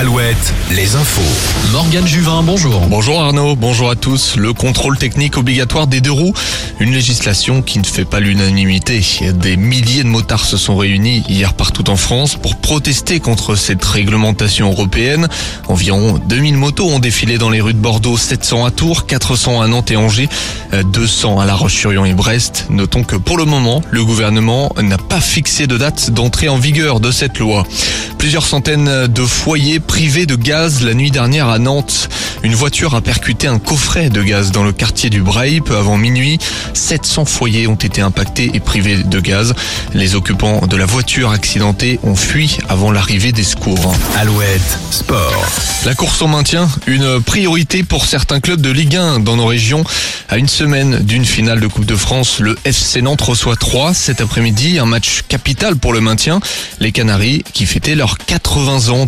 Alouette, les infos. Morgane Juvin, bonjour. Bonjour Arnaud, bonjour à tous. Le contrôle technique obligatoire des deux roues, une législation qui ne fait pas l'unanimité. Des milliers de motards se sont réunis hier partout en France pour protester contre cette réglementation européenne. Environ 2000 motos ont défilé dans les rues de Bordeaux, 700 à Tours, 400 à Nantes et Angers, 200 à La Roche-sur-Yon et Brest. Notons que pour le moment, le gouvernement n'a pas fixé de date d'entrée en vigueur de cette loi. Plusieurs centaines de foyers privés de gaz la nuit dernière à Nantes. Une voiture a percuté un coffret de gaz dans le quartier du Braille peu avant minuit. 700 foyers ont été impactés et privés de gaz. Les occupants de la voiture accidentée ont fui avant l'arrivée des secours. Alouette, sport. La course au maintien, une priorité pour certains clubs de Ligue 1 dans nos régions. À une semaine d'une finale de Coupe de France, le FC Nantes reçoit 3 cet après-midi, un match capital pour le maintien. Les Canaries qui fêtaient leurs 80 ans